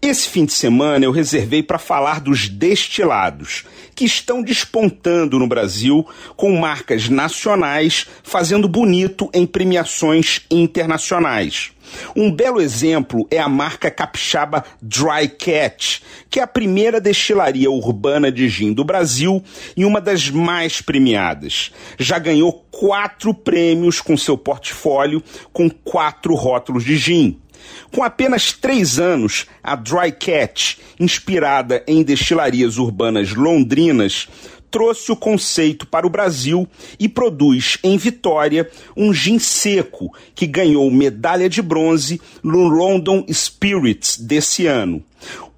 Esse fim de semana eu reservei para falar dos destilados, que estão despontando no Brasil com marcas nacionais fazendo bonito em premiações internacionais. Um belo exemplo é a marca capixaba Dry Cat, que é a primeira destilaria urbana de gin do Brasil e uma das mais premiadas. Já ganhou quatro prêmios com seu portfólio, com quatro rótulos de gin. Com apenas três anos, a Dry Cat, inspirada em destilarias urbanas londrinas, trouxe o conceito para o Brasil e produz em Vitória um gin seco que ganhou medalha de bronze no London Spirits desse ano.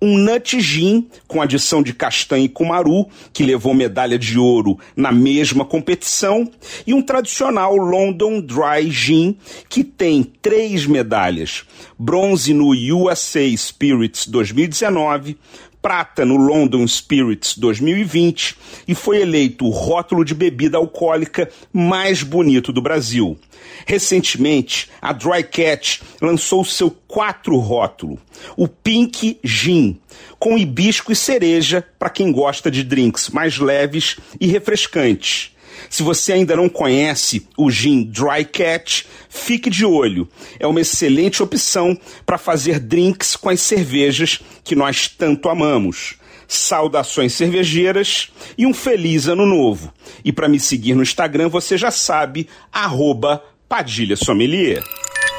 Um nut gin com adição de castanha e cumaru, que levou medalha de ouro na mesma competição, e um tradicional London Dry Gin, que tem três medalhas: bronze no USA Spirits 2019, prata no London Spirits 2020 e foi eleito o rótulo de bebida alcoólica mais bonito do Brasil. Recentemente, a Dry Cat lançou seu quatro rótulo, o Pink Gin, com hibisco e cereja para quem gosta de drinks mais leves e refrescantes. Se você ainda não conhece o gin Dry Cat, fique de olho. É uma excelente opção para fazer drinks com as cervejas que nós tanto amamos. Saudações cervejeiras e um feliz ano novo. E para me seguir no Instagram, você já sabe, arroba Padilha Sommelier.